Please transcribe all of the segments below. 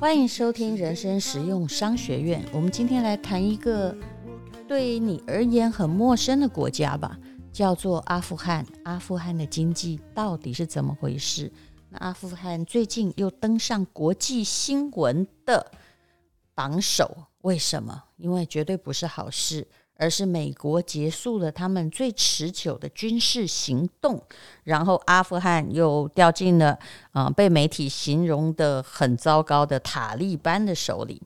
欢迎收听人生实用商学院。我们今天来谈一个对你而言很陌生的国家吧，叫做阿富汗。阿富汗的经济到底是怎么回事？那阿富汗最近又登上国际新闻的榜首，为什么？因为绝对不是好事。而是美国结束了他们最持久的军事行动，然后阿富汗又掉进了啊、被媒体形容的很糟糕的塔利班的手里。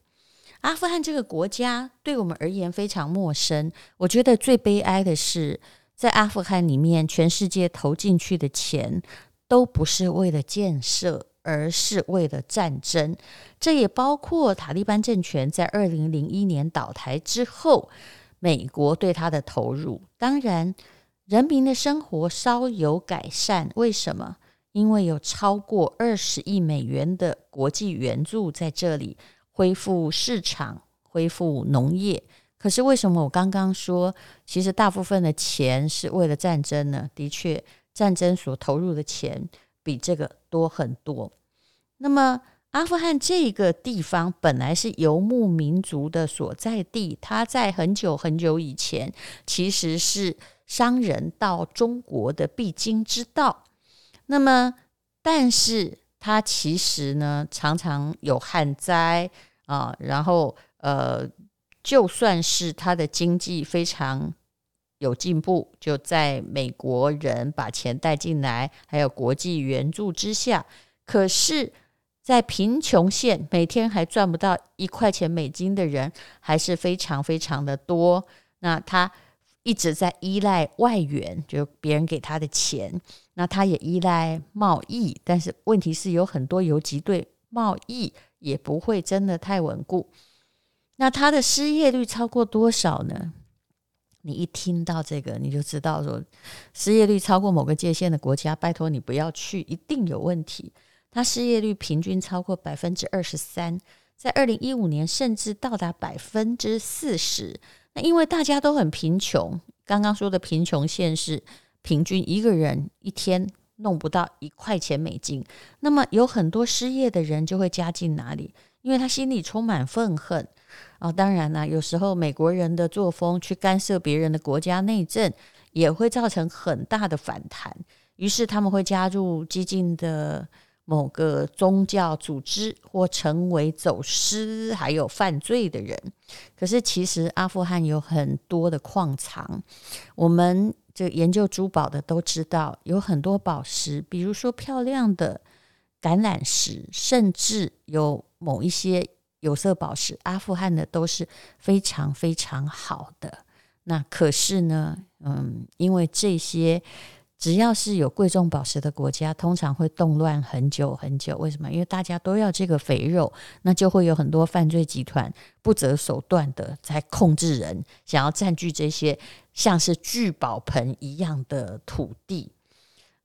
阿富汗这个国家对我们而言非常陌生。我觉得最悲哀的是，在阿富汗里面，全世界投进去的钱都不是为了建设，而是为了战争。这也包括塔利班政权在二零零一年倒台之后。美国对他的投入，当然，人民的生活稍有改善。为什么？因为有超过二十亿美元的国际援助在这里恢复市场、恢复农业。可是为什么我刚刚说，其实大部分的钱是为了战争呢？的确，战争所投入的钱比这个多很多。那么，阿富汗这个地方本来是游牧民族的所在地，它在很久很久以前其实是商人到中国的必经之道。那么，但是它其实呢，常常有旱灾啊，然后呃，就算是它的经济非常有进步，就在美国人把钱带进来，还有国际援助之下，可是。在贫穷线，每天还赚不到一块钱美金的人还是非常非常的多。那他一直在依赖外援，就别人给他的钱。那他也依赖贸易，但是问题是有很多游击队，贸易也不会真的太稳固。那他的失业率超过多少呢？你一听到这个，你就知道说，失业率超过某个界限的国家，拜托你不要去，一定有问题。它失业率平均超过百分之二十三，在二零一五年甚至到达百分之四十。那因为大家都很贫穷，刚刚说的贫穷线是平均一个人一天弄不到一块钱美金。那么有很多失业的人就会加进哪里？因为他心里充满愤恨啊。当然啦，有时候美国人的作风去干涉别人的国家内政，也会造成很大的反弹。于是他们会加入激进的。某个宗教组织或成为走私还有犯罪的人，可是其实阿富汗有很多的矿藏，我们这研究珠宝的都知道，有很多宝石，比如说漂亮的橄榄石，甚至有某一些有色宝石，阿富汗的都是非常非常好的。那可是呢，嗯，因为这些。只要是有贵重宝石的国家，通常会动乱很久很久。为什么？因为大家都要这个肥肉，那就会有很多犯罪集团不择手段的在控制人，想要占据这些像是聚宝盆一样的土地。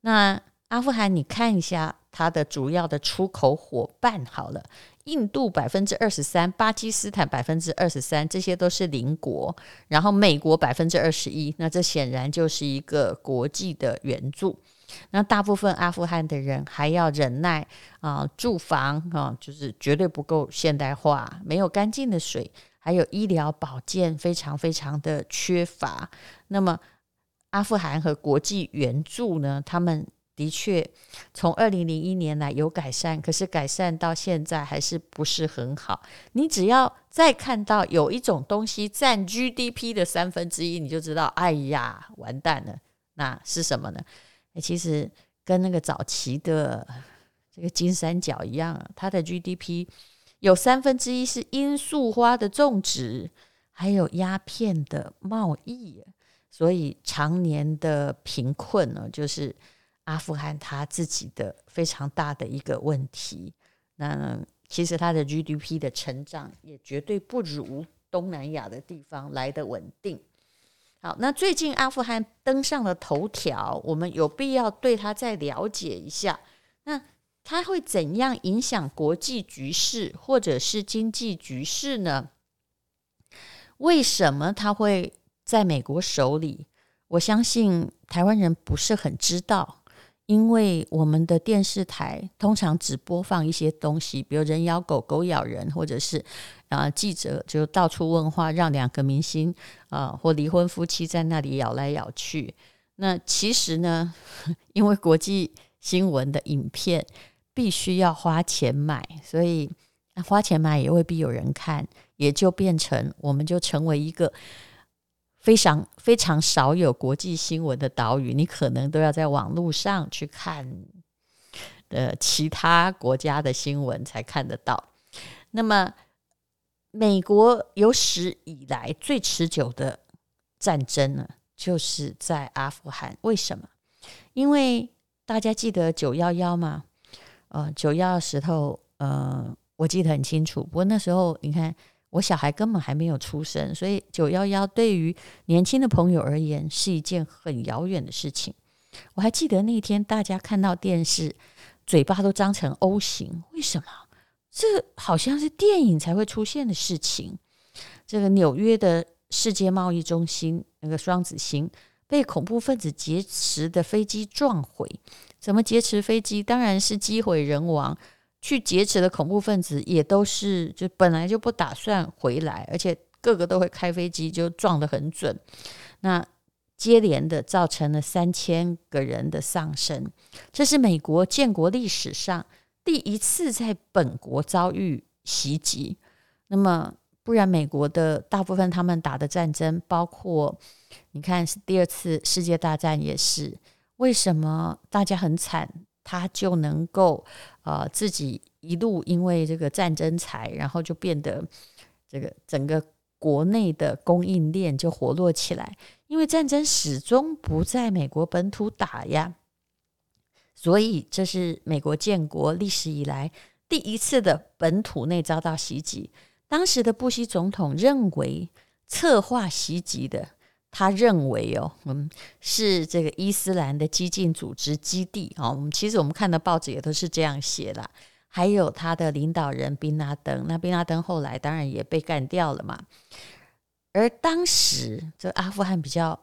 那阿富汗，你看一下它的主要的出口伙伴好了。印度百分之二十三，巴基斯坦百分之二十三，这些都是邻国。然后美国百分之二十一，那这显然就是一个国际的援助。那大部分阿富汗的人还要忍耐啊、住房啊、就是绝对不够现代化，没有干净的水，还有医疗保健非常非常的缺乏。那么阿富汗和国际援助呢，他们。的确，从二零零一年来有改善，可是改善到现在还是不是很好。你只要再看到有一种东西占 GDP 的三分之一，你就知道，哎呀，完蛋了。那是什么呢？其实跟那个早期的这个金三角一样，它的 GDP 有三分之一是罂粟花的种植，还有鸦片的贸易，所以常年的贫困呢，就是。阿富汗他自己的非常大的一个问题，那其实他的 GDP 的成长也绝对不如东南亚的地方来的稳定。好，那最近阿富汗登上了头条，我们有必要对他再了解一下。那他会怎样影响国际局势或者是经济局势呢？为什么他会在美国手里？我相信台湾人不是很知道。因为我们的电视台通常只播放一些东西，比如人咬狗，狗咬人，或者是啊、记者就到处问话，让两个明星啊、或离婚夫妻在那里咬来咬去。那其实呢，因为国际新闻的影片必须要花钱买，所以花钱买也未必有人看，也就变成我们就成为一个。非常非常少有国际新闻的岛屿，你可能都要在网络上去看呃其他国家的新闻才看得到。那么，美国有史以来最持久的战争呢，就是在阿富汗。为什么？因为大家记得九幺幺吗？呃，九幺幺时候，呃，我记得很清楚。不过那时候，你看。我小孩根本还没有出生，所以九幺幺对于年轻的朋友而言是一件很遥远的事情。我还记得那天大家看到电视，嘴巴都张成 O 型，为什么？这好像是电影才会出现的事情。这个纽约的世界贸易中心那个双子星被恐怖分子劫持的飞机撞毁，怎么劫持飞机？当然是机毁人亡。去劫持的恐怖分子也都是，就本来就不打算回来，而且个个都会开飞机，就撞得很准。那接连的造成了三千个人的丧生，这是美国建国历史上第一次在本国遭遇袭击。那么，不然美国的大部分他们打的战争，包括你看第二次世界大战也是，为什么大家很惨？他就能够呃自己一路因为这个战争财，然后就变得这个整个国内的供应链就活络起来，因为战争始终不在美国本土打呀，所以这是美国建国历史以来第一次的本土内遭到袭击。当时的布希总统认为策划袭击的。他认为哦，嗯，是这个伊斯兰的激进组织基地哦。我们其实我们看的报纸也都是这样写的。还有他的领导人宾拉登，那宾拉登后来当然也被干掉了嘛。而当时这阿富汗比较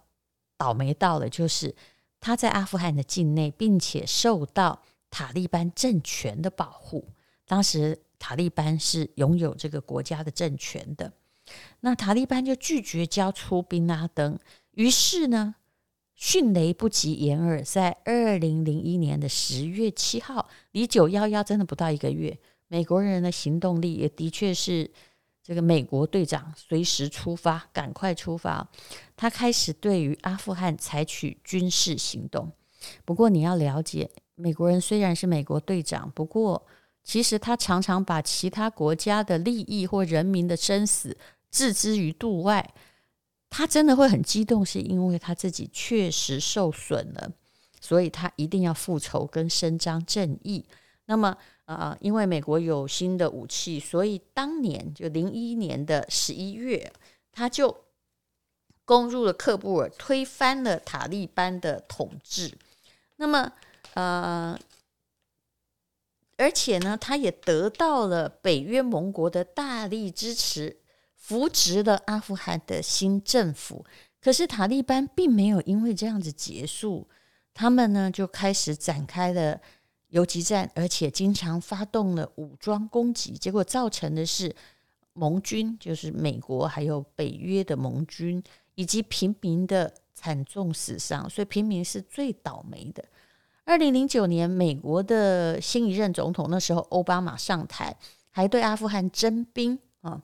倒霉到了，就是他在阿富汗的境内，并且受到塔利班政权的保护。当时塔利班是拥有这个国家的政权的。那塔利班就拒绝交出宾拉登，于是呢，迅雷不及掩耳，在二零零一年的十月七号，离九幺幺真的不到一个月，美国人的行动力也的确是这个美国队长随时出发，赶快出发，他开始对于阿富汗采取军事行动。不过你要了解，美国人虽然是美国队长，不过其实他常常把其他国家的利益或人民的生死。置之于度外，他真的会很激动，是因为他自己确实受损了，所以他一定要复仇跟伸张正义。那么，呃，因为美国有新的武器，所以当年就零一年的十一月，他就攻入了喀布尔，推翻了塔利班的统治。那么，呃，而且呢，他也得到了北约盟国的大力支持。扶植了阿富汗的新政府，可是塔利班并没有因为这样子结束，他们呢就开始展开了游击战，而且经常发动了武装攻击，结果造成的是盟军，就是美国还有北约的盟军以及平民的惨重死伤，所以平民是最倒霉的。二零零九年，美国的新一任总统那时候奥巴马上台，还对阿富汗征兵啊。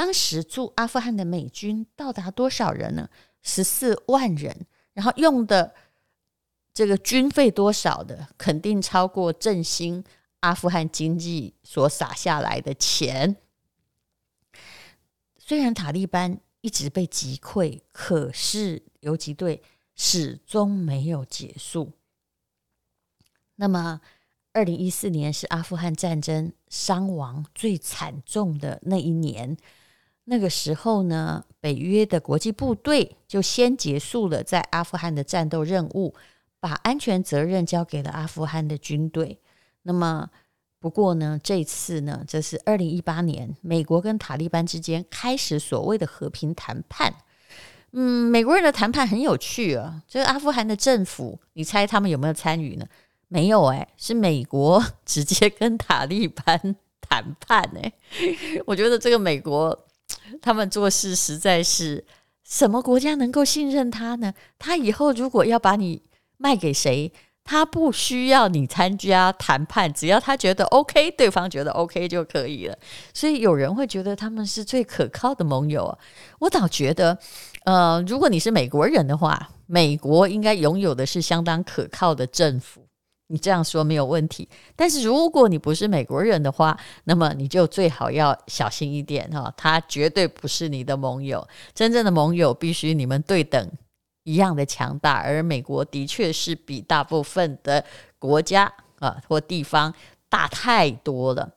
当时驻阿富汗的美军到达多少人呢？十四万人，然后用的这个军费多少的，肯定超过振兴阿富汗经济所撒下来的钱。虽然塔利班一直被击溃，可是游击队始终没有结束。那么，二零一四年是阿富汗战争伤亡最惨重的那一年。那个时候呢，北约的国际部队就先结束了在阿富汗的战斗任务，把安全责任交给了阿富汗的军队。那么，不过呢，这次呢，这是二零一八年，美国跟塔利班之间开始所谓的和平谈判。嗯，美国人的谈判很有趣啊。这个阿富汗的政府，你猜他们有没有参与呢？没有哎，是美国 直接跟塔利班 谈判哎。我觉得这个美国他们做事实在是，什么国家能够信任他呢？他以后如果要把你卖给谁？他不需要你参加谈判，只要他觉得 OK，对方觉得 OK 就可以了。所以有人会觉得他们是最可靠的盟友。我倒觉得，呃，如果你是美国人的话，美国应该拥有的是相当可靠的政府。你这样说没有问题。但是如果你不是美国人的话，那么你就最好要小心一点哈。他绝对不是你的盟友，真正的盟友必须你们对等。一样的强大，而美国的确是比大部分的国家啊或地方大太多了。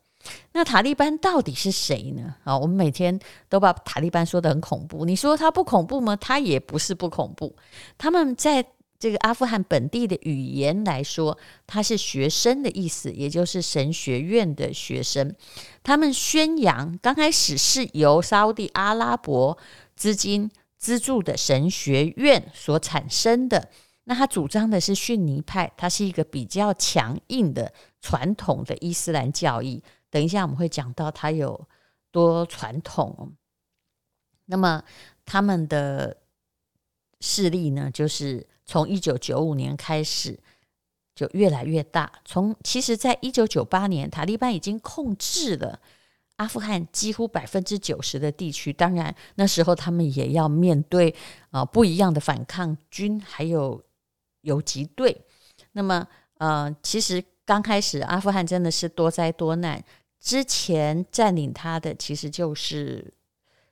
那塔利班到底是谁呢？啊，我们每天都把塔利班说得很恐怖。你说他不恐怖吗？他也不是不恐怖。他们在这个阿富汗本地的语言来说，他是学生的意思，也就是神学院的学生。他们宣扬刚开始是由沙乌地阿拉伯资金。资助的神学院所产生的，那他主张的是逊尼派，它是一个比较强硬的传统的伊斯兰教义。等一下我们会讲到它有多传统。那么他们的势力呢，就是从一九九五年开始就越来越大。从其实，在一九九八年，塔利班已经控制了。阿富汗几乎百分之九十的地区，当然那时候他们也要面对啊、不一样的反抗军，还有游击队。那么呃，其实刚开始阿富汗真的是多灾多难。之前占领他的其实就是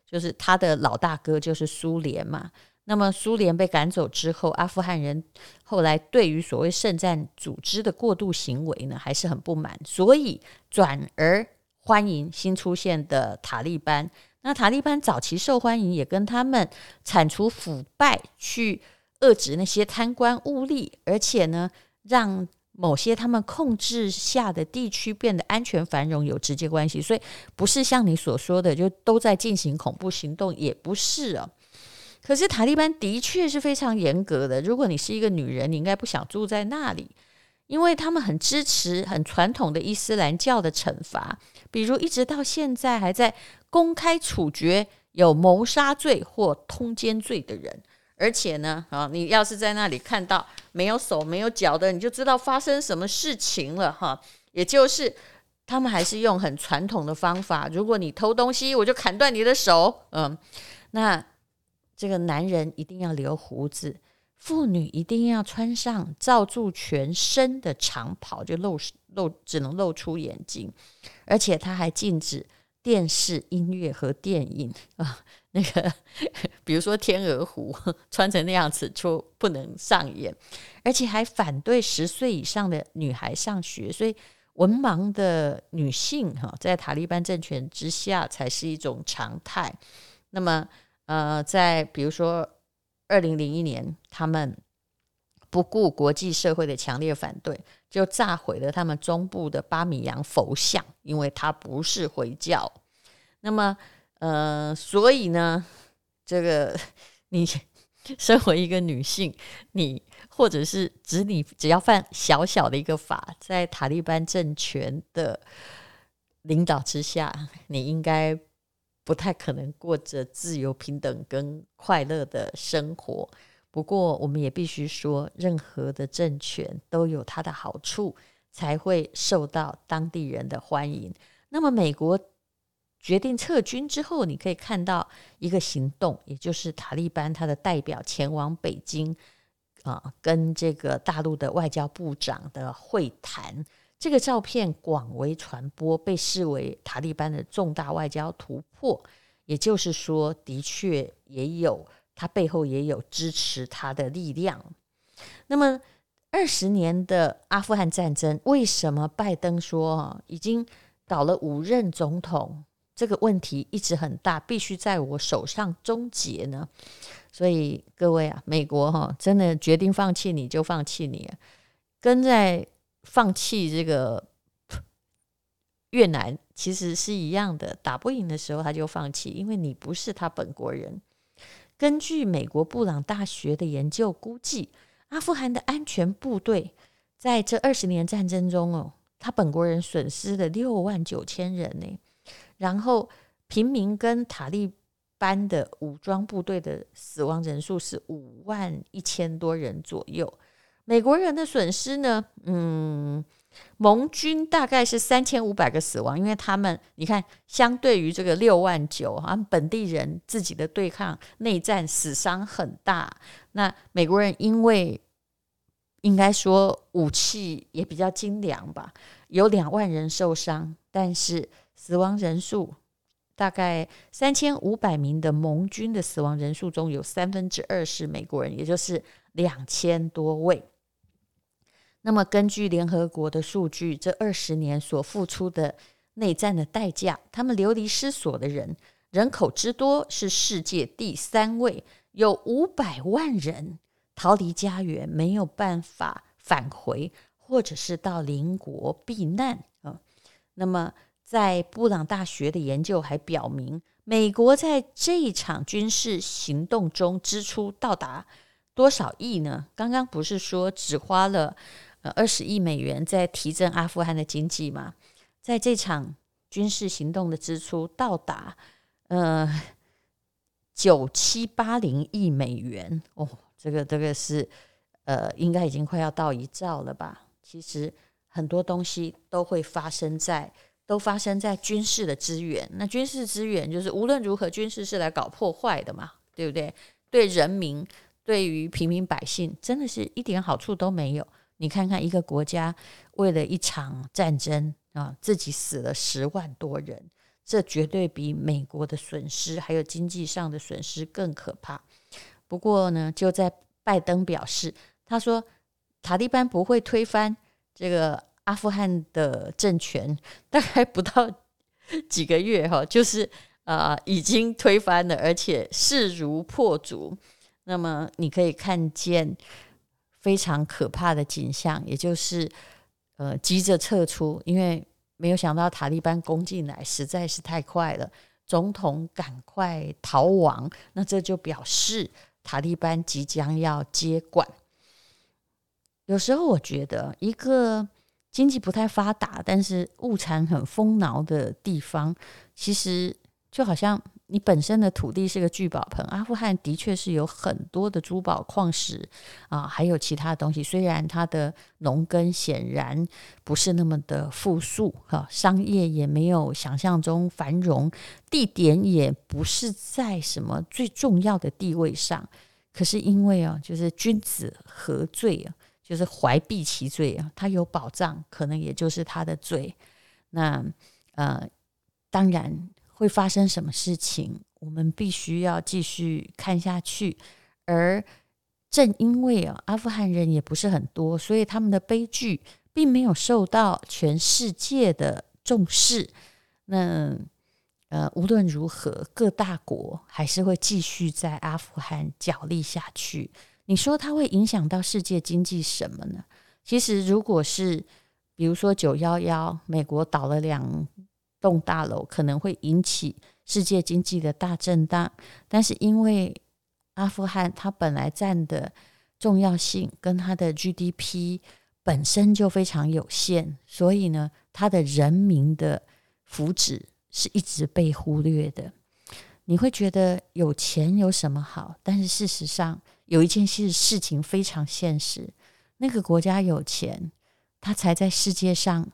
就是他的老大哥，就是苏联嘛。那么苏联被赶走之后，阿富汗人后来对于所谓圣战组织的过度行为呢，还是很不满，所以转而。欢迎新出现的塔利班。那塔利班早期受欢迎，也跟他们铲除腐败、去遏制那些贪官污吏，而且呢，让某些他们控制下的地区变得安全繁荣有直接关系。所以，不是像你所说的，就都在进行恐怖行动，也不是啊。可是塔利班的确是非常严格的。如果你是一个女人，你应该不想住在那里。因为他们很支持很传统的伊斯兰教的惩罚，比如一直到现在还在公开处决有谋杀罪或通奸罪的人，而且呢，啊，你要是在那里看到没有手没有脚的，你就知道发生什么事情了哈。也就是他们还是用很传统的方法，如果你偷东西，我就砍断你的手。嗯，那这个男人一定要留胡子。妇女一定要穿上罩住全身的长袍，就露露只能露出眼睛，而且他还禁止电视、音乐和电影啊，那个比如说天鹅湖穿成那样子就不能上演，而且还反对十岁以上的女孩上学，所以文盲的女性哈，在塔利班政权之下才是一种常态。那么呃，在比如说。二零零一年，他们不顾国际社会的强烈反对，就炸毁了他们中部的巴米扬佛像，因为它不是回教。那么，呃，所以呢，这个 你身为一个女性，你或者是指你只要犯小小的一个法，在塔利班政权的领导之下，你应该。不太可能过着自由、平等跟快乐的生活。不过，我们也必须说，任何的政权都有它的好处，才会受到当地人的欢迎。那么，美国决定撤军之后，你可以看到一个行动，也就是塔利班他的代表前往北京啊，跟这个大陆的外交部长的会谈。这个照片广为传播，被视为塔利班的重大外交突破。也就是说，的确也有他背后也有支持他的力量。那么，二十年的阿富汗战争，为什么拜登说已经搞了五任总统？这个问题一直很大，必须在我手上终结呢？所以各位啊，美国哈真的决定放弃你就放弃你，跟在。放弃这个越南其实是一样的，打不赢的时候他就放弃，因为你不是他本国人。根据美国布朗大学的研究估计，阿富汗的安全部队在这二十年战争中哦，他本国人损失了六万九千人呢，然后平民跟塔利班的武装部队的死亡人数是五万一千多人左右。美国人的损失呢？嗯，盟军大概是三千五百个死亡，因为他们你看，相对于这个六万九，啊，本地人自己的对抗内战死伤很大。那美国人因为应该说武器也比较精良吧，有两万人受伤，但是死亡人数大概三千五百名的盟军的死亡人数中有三分之二是美国人，也就是两千多位。那么，根据联合国的数据，这二十年所付出的内战的代价，他们流离失所的人人口之多是世界第三位，有五百万人逃离家园，没有办法返回，或者是到邻国避难啊。那么，在布朗大学的研究还表明，美国在这一场军事行动中支出到达多少亿呢？刚刚不是说只花了？呃，二十亿美元在提振阿富汗的经济嘛，在这场军事行动的支出到达呃九七八零亿美元哦，这个这个是呃应该已经快要到一兆了吧？其实很多东西都会发生在都发生在军事的资源，那军事资源就是无论如何军事是来搞破坏的嘛，对不对？对人民，对于平民百姓，真的是一点好处都没有。你看看一个国家为了一场战争啊，自己死了十万多人，这绝对比美国的损失还有经济上的损失更可怕。不过呢，就在拜登表示，他说塔利班不会推翻这个阿富汗的政权，大概不到 几个月哈，就是啊已经推翻了，而且势如破竹。那么你可以看见。非常可怕的景象，也就是，呃，急着撤出，因为没有想到塔利班攻进来实在是太快了，总统赶快逃亡，那这就表示塔利班即将要接管。有时候我觉得，一个经济不太发达，但是物产很丰饶的地方，其实就好像。你本身的土地是个聚宝盆，阿富汗的确是有很多的珠宝矿石啊，还有其他东西。虽然它的农耕显然不是那么的富庶哈，商业也没有想象中繁荣，地点也不是在什么最重要的地位上。可是因为啊，就是君子何罪啊，就是怀璧其罪啊，他有宝藏，可能也就是他的罪。那呃，当然。会发生什么事情，我们必须要继续看下去。而正因为啊，阿富汗人也不是很多，所以他们的悲剧并没有受到全世界的重视。那呃，无论如何，各大国还是会继续在阿富汗角力下去。你说它会影响到世界经济什么呢？其实，如果是比如说九幺幺，美国倒了两。栋大楼可能会引起世界经济的大震荡，但是因为阿富汗它本来占的重要性跟它的 GDP 本身就非常有限，所以呢，它的人民的福祉是一直被忽略的。你会觉得有钱有什么好？但是事实上有一件事事情非常现实，那个国家有钱，它才在世界上。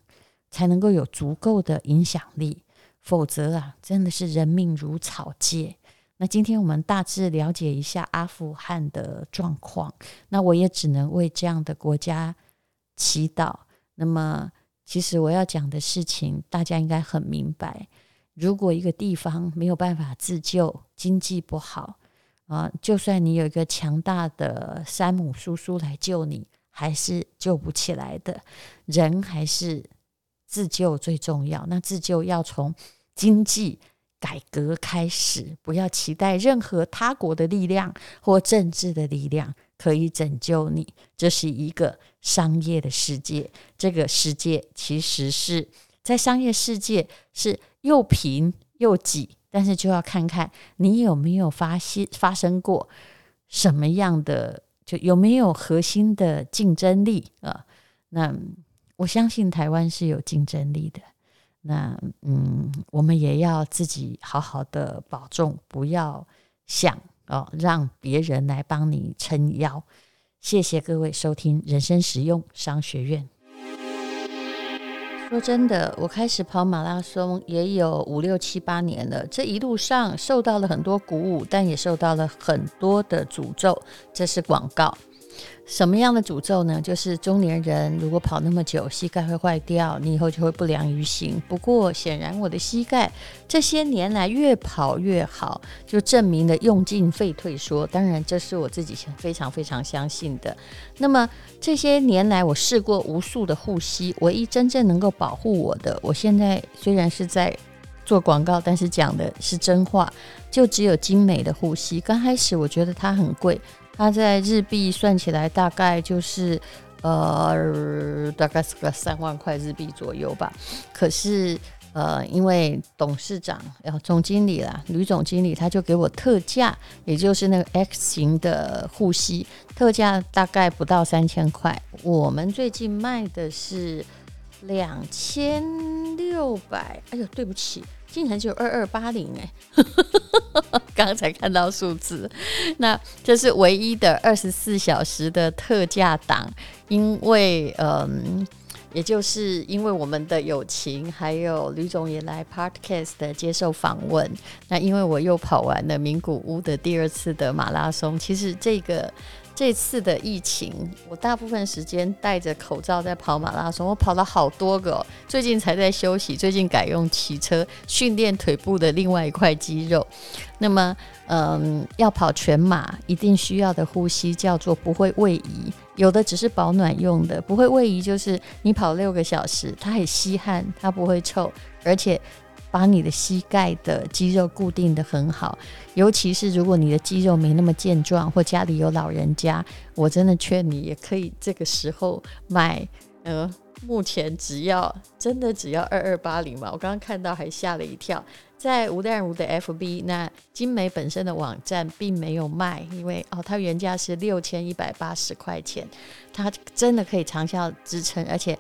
才能够有足够的影响力，否则啊，真的是人命如草芥。那今天我们大致了解一下阿富汗的状况，那我也只能为这样的国家祈祷。那么，其实我要讲的事情，大家应该很明白。如果一个地方没有办法自救，经济不好啊，就算你有一个强大的山姆叔叔来救你，还是救不起来的。人还是。自救最重要，那自救要从经济改革开始，不要期待任何他国的力量或政治的力量可以拯救你。这是一个商业的世界，这个世界其实是在商业世界是又贫又挤，但是就要看看你有没有发现发生过什么样的，就有没有核心的竞争力啊。那我相信台湾是有竞争力的。那嗯，我们也要自己好好的保重，不要想哦让别人来帮你撑腰。谢谢各位收听人生实用商学院。说真的，我开始跑马拉松也有五六七八年了，这一路上受到了很多鼓舞，但也受到了很多的诅咒。这是广告。什么样的诅咒呢？就是中年人如果跑那么久，膝盖会坏掉，你以后就会不良于行。不过显然我的膝盖这些年来越跑越好，就证明了用进废退说。当然这是我自己非常非常相信的。那么这些年来我试过无数的护膝，唯一真正能够保护我的，我现在虽然是在做广告，但是讲的是真话，就只有精美的护膝。刚开始我觉得它很贵。它在日币算起来大概就是，呃，大概是个三万块日币左右吧。可是，呃，因为董事长，呃，总经理啦，吕总经理，他就给我特价，也就是那个 X 型的护膝，特价大概不到三千块。我们最近卖的是两千六百。哎呦，对不起。竟然只有二二八零哎，刚才看到数字，那这是唯一的二十四小时的特价档，因为嗯，也就是因为我们的友情，还有吕总也来 Podcast 的接受访问，那因为我又跑完了名古屋的第二次的马拉松，其实这个。这次的疫情，我大部分时间戴着口罩在跑马拉松，我跑了好多个，最近才在休息，最近改用骑车训练腿部的另外一块肌肉。那么，嗯，要跑全马，一定需要的呼吸叫做不会位移，有的只是保暖用的，不会位移就是你跑六个小时，它很吸汗，它不会臭，而且。把你的膝盖的肌肉固定得很好，尤其是如果你的肌肉没那么健壮，或家里有老人家，我真的劝你也可以这个时候买。呃，目前只要真的只要二二八零嘛，我刚刚看到还吓了一跳，在吴淡如的 FB，那精美本身的网站并没有卖，因为哦，它原价是六千一百八十块钱，它真的可以长效支撑，而且。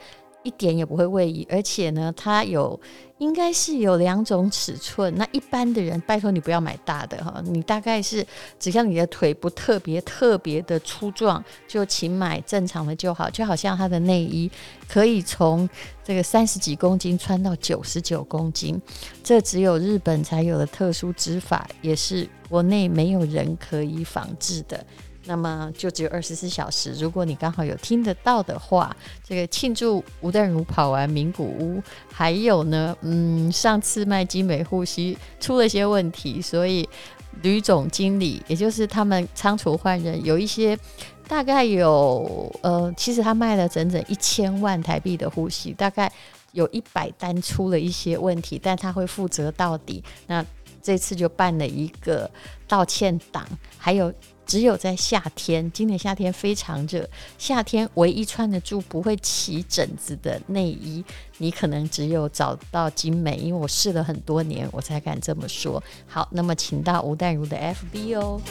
一点也不会位移，而且呢，它有应该是有两种尺寸。那一般的人，拜托你不要买大的哈，你大概是只要你的腿不特别特别的粗壮，就请买正常的就好。就好像它的内衣可以从这个三十几公斤穿到九十九公斤，这只有日本才有的特殊织法，也是国内没有人可以仿制的。那么就只有二十四小时。如果你刚好有听得到的话，这个庆祝吴淡如跑完名古屋，还有呢，嗯，上次卖精美护膝出了些问题，所以吕总经理，也就是他们仓储换人，有一些大概有呃，其实他卖了整整一千万台币的护膝，大概有一百单出了一些问题，但他会负责到底。那这次就办了一个道歉档，还有。只有在夏天，今年夏天非常热，夏天唯一穿得住不会起疹子的内衣，你可能只有找到精美，因为我试了很多年，我才敢这么说。好，那么请到吴淡如的 FB 哦。